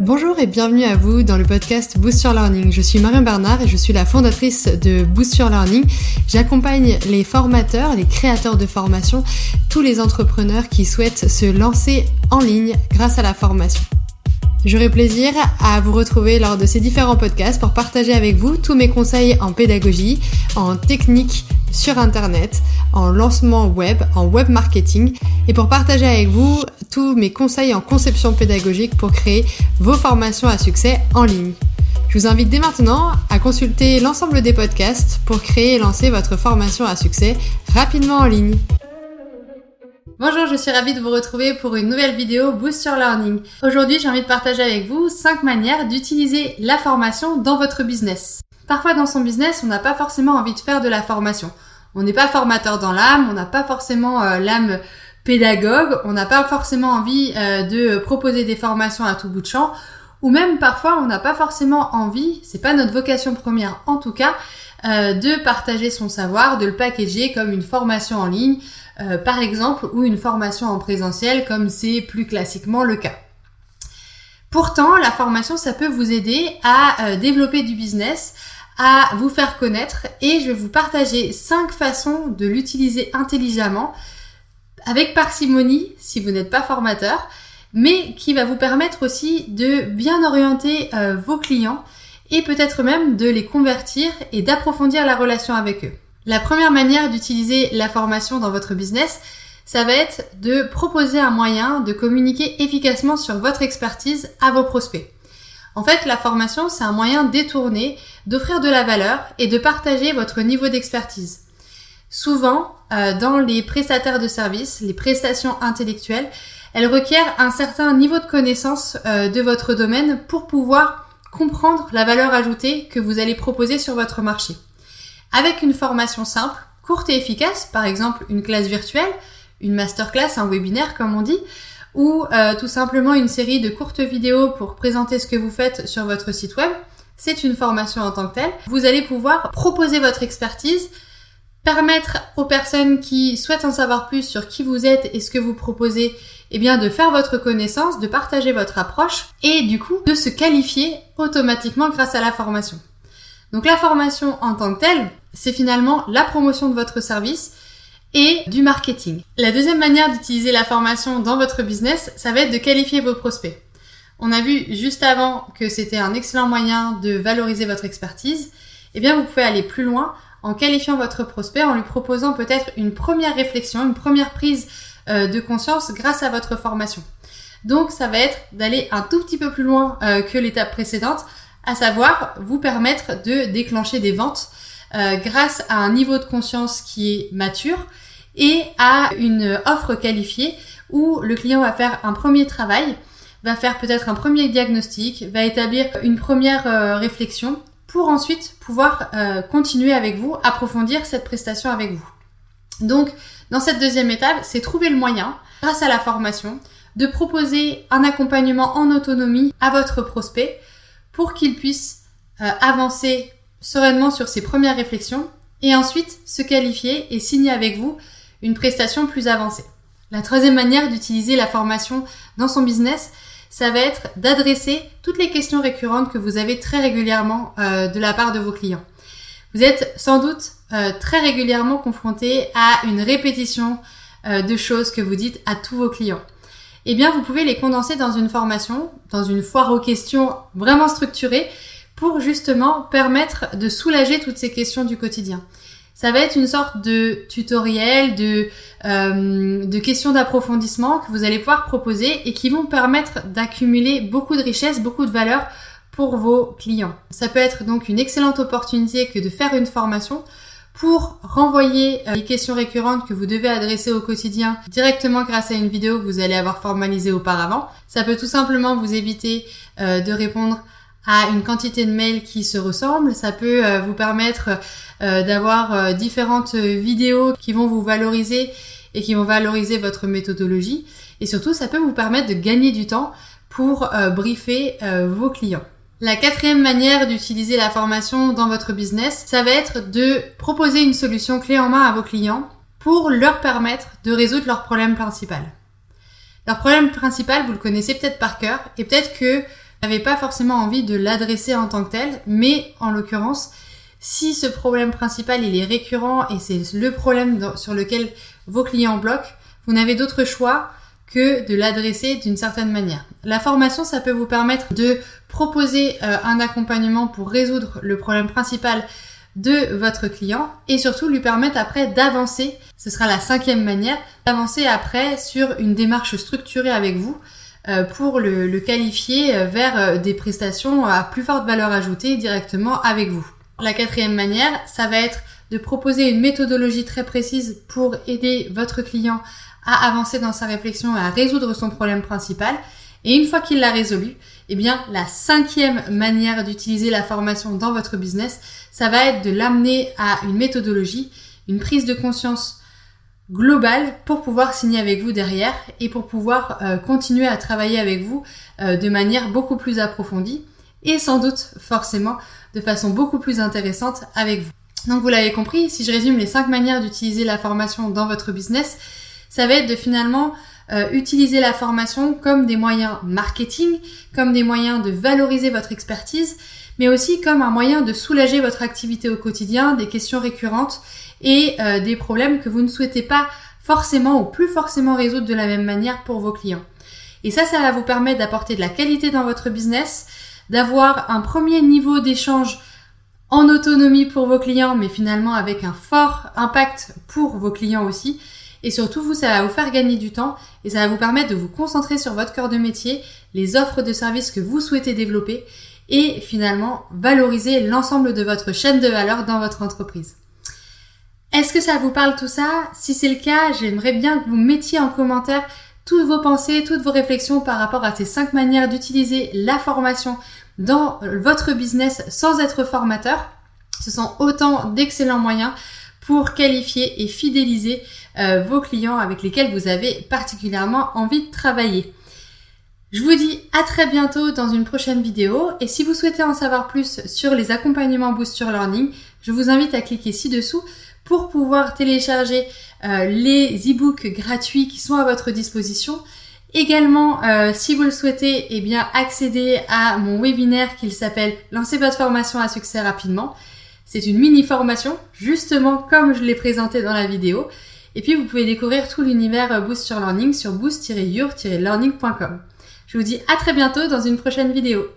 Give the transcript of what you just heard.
Bonjour et bienvenue à vous dans le podcast Boost Your Learning. Je suis Marion Bernard et je suis la fondatrice de Boost Your Learning. J'accompagne les formateurs, les créateurs de formation, tous les entrepreneurs qui souhaitent se lancer en ligne grâce à la formation. J'aurai plaisir à vous retrouver lors de ces différents podcasts pour partager avec vous tous mes conseils en pédagogie, en technique sur Internet, en lancement web, en web marketing et pour partager avec vous tous mes conseils en conception pédagogique pour créer vos formations à succès en ligne. Je vous invite dès maintenant à consulter l'ensemble des podcasts pour créer et lancer votre formation à succès rapidement en ligne. Bonjour, je suis ravie de vous retrouver pour une nouvelle vidéo Boost Your Learning. Aujourd'hui, j'ai envie de partager avec vous 5 manières d'utiliser la formation dans votre business. Parfois dans son business, on n'a pas forcément envie de faire de la formation. On n'est pas formateur dans l'âme, on n'a pas forcément euh, l'âme pédagogue, on n'a pas forcément envie euh, de proposer des formations à tout bout de champ, ou même parfois on n'a pas forcément envie, c'est pas notre vocation première en tout cas, euh, de partager son savoir, de le packager comme une formation en ligne, euh, par exemple, ou une formation en présentiel, comme c'est plus classiquement le cas. Pourtant, la formation, ça peut vous aider à euh, développer du business, à vous faire connaître, et je vais vous partager cinq façons de l'utiliser intelligemment, avec parcimonie, si vous n'êtes pas formateur, mais qui va vous permettre aussi de bien orienter euh, vos clients et peut-être même de les convertir et d'approfondir la relation avec eux. La première manière d'utiliser la formation dans votre business, ça va être de proposer un moyen de communiquer efficacement sur votre expertise à vos prospects. En fait, la formation, c'est un moyen détourné d'offrir de la valeur et de partager votre niveau d'expertise. Souvent, euh, dans les prestataires de services, les prestations intellectuelles, elles requièrent un certain niveau de connaissance euh, de votre domaine pour pouvoir comprendre la valeur ajoutée que vous allez proposer sur votre marché avec une formation simple, courte et efficace, par exemple une classe virtuelle, une masterclass, un webinaire comme on dit, ou euh, tout simplement une série de courtes vidéos pour présenter ce que vous faites sur votre site web. C'est une formation en tant que telle. Vous allez pouvoir proposer votre expertise, permettre aux personnes qui souhaitent en savoir plus sur qui vous êtes et ce que vous proposez, eh bien de faire votre connaissance, de partager votre approche et du coup de se qualifier automatiquement grâce à la formation. Donc la formation en tant que telle, c'est finalement la promotion de votre service et du marketing. La deuxième manière d'utiliser la formation dans votre business, ça va être de qualifier vos prospects. On a vu juste avant que c'était un excellent moyen de valoriser votre expertise. Eh bien, vous pouvez aller plus loin en qualifiant votre prospect, en lui proposant peut-être une première réflexion, une première prise euh, de conscience grâce à votre formation. Donc, ça va être d'aller un tout petit peu plus loin euh, que l'étape précédente à savoir vous permettre de déclencher des ventes euh, grâce à un niveau de conscience qui est mature et à une offre qualifiée où le client va faire un premier travail, va faire peut-être un premier diagnostic, va établir une première euh, réflexion pour ensuite pouvoir euh, continuer avec vous, approfondir cette prestation avec vous. Donc, dans cette deuxième étape, c'est trouver le moyen, grâce à la formation, de proposer un accompagnement en autonomie à votre prospect pour qu'il puisse avancer sereinement sur ses premières réflexions et ensuite se qualifier et signer avec vous une prestation plus avancée. La troisième manière d'utiliser la formation dans son business, ça va être d'adresser toutes les questions récurrentes que vous avez très régulièrement euh, de la part de vos clients. Vous êtes sans doute euh, très régulièrement confronté à une répétition de choses que vous dites à tous vos clients eh bien vous pouvez les condenser dans une formation, dans une foire aux questions vraiment structurée pour justement permettre de soulager toutes ces questions du quotidien. Ça va être une sorte de tutoriel, de, euh, de questions d'approfondissement que vous allez pouvoir proposer et qui vont permettre d'accumuler beaucoup de richesses, beaucoup de valeur pour vos clients. Ça peut être donc une excellente opportunité que de faire une formation pour renvoyer euh, les questions récurrentes que vous devez adresser au quotidien directement grâce à une vidéo que vous allez avoir formalisée auparavant. Ça peut tout simplement vous éviter euh, de répondre à une quantité de mails qui se ressemblent. Ça peut euh, vous permettre d'avoir différentes vidéos qui vont vous valoriser et qui vont valoriser votre méthodologie. Et surtout, ça peut vous permettre de gagner du temps pour briefer vos clients. La quatrième manière d'utiliser la formation dans votre business, ça va être de proposer une solution clé en main à vos clients pour leur permettre de résoudre leur problème principal. Leur problème principal, vous le connaissez peut-être par cœur et peut-être que N'avez pas forcément envie de l'adresser en tant que tel, mais en l'occurrence, si ce problème principal est récurrent et c'est le problème sur lequel vos clients bloquent, vous n'avez d'autre choix que de l'adresser d'une certaine manière. La formation, ça peut vous permettre de proposer euh, un accompagnement pour résoudre le problème principal de votre client et surtout lui permettre après d'avancer, ce sera la cinquième manière, d'avancer après sur une démarche structurée avec vous pour le, qualifier euh, vers des prestations à plus forte valeur ajoutée directement avec vous. La quatrième manière, ça va être de proposer une méthodologie très précise pour aider votre client à avancer dans sa réflexion à résoudre son problème principal. Et une fois qu'il l'a résolu, eh bien, la cinquième manière d'utiliser la formation dans votre business, ça va être de l'amener à une méthodologie, une prise de conscience globale pour pouvoir signer avec vous derrière et pour pouvoir euh, continuer à travailler avec vous euh, de manière beaucoup plus approfondie et sans doute forcément de façon beaucoup plus intéressante avec vous. Donc vous l'avez compris, si je résume les cinq manières d'utiliser la formation dans votre business, ça va être de finalement euh, utiliser la formation comme des moyens marketing, comme des moyens de valoriser votre expertise, mais aussi comme un moyen de soulager votre activité au quotidien, des questions récurrentes et euh, des problèmes que vous ne souhaitez pas forcément ou plus forcément résoudre de la même manière pour vos clients. Et ça, ça va vous permettre d'apporter de la qualité dans votre business, d'avoir un premier niveau d'échange en autonomie pour vos clients, mais finalement avec un fort impact pour vos clients aussi, et surtout, vous, ça va vous faire gagner du temps et ça va vous permettre de vous concentrer sur votre cœur de métier, les offres de services que vous souhaitez développer et finalement valoriser l'ensemble de votre chaîne de valeur dans votre entreprise. Est-ce que ça vous parle tout ça? Si c'est le cas, j'aimerais bien que vous mettiez en commentaire toutes vos pensées, toutes vos réflexions par rapport à ces cinq manières d'utiliser la formation dans votre business sans être formateur. Ce sont autant d'excellents moyens pour qualifier et fidéliser euh, vos clients avec lesquels vous avez particulièrement envie de travailler. Je vous dis à très bientôt dans une prochaine vidéo et si vous souhaitez en savoir plus sur les accompagnements Boost Your Learning, je vous invite à cliquer ci-dessous pour pouvoir télécharger euh, les e-books gratuits qui sont à votre disposition. Également, euh, si vous le souhaitez, eh bien accéder à mon webinaire qui s'appelle Lancez votre formation à succès rapidement. C'est une mini formation, justement comme je l'ai présenté dans la vidéo. Et puis vous pouvez découvrir tout l'univers Boost sur Learning sur boost-your-learning.com. Je vous dis à très bientôt dans une prochaine vidéo.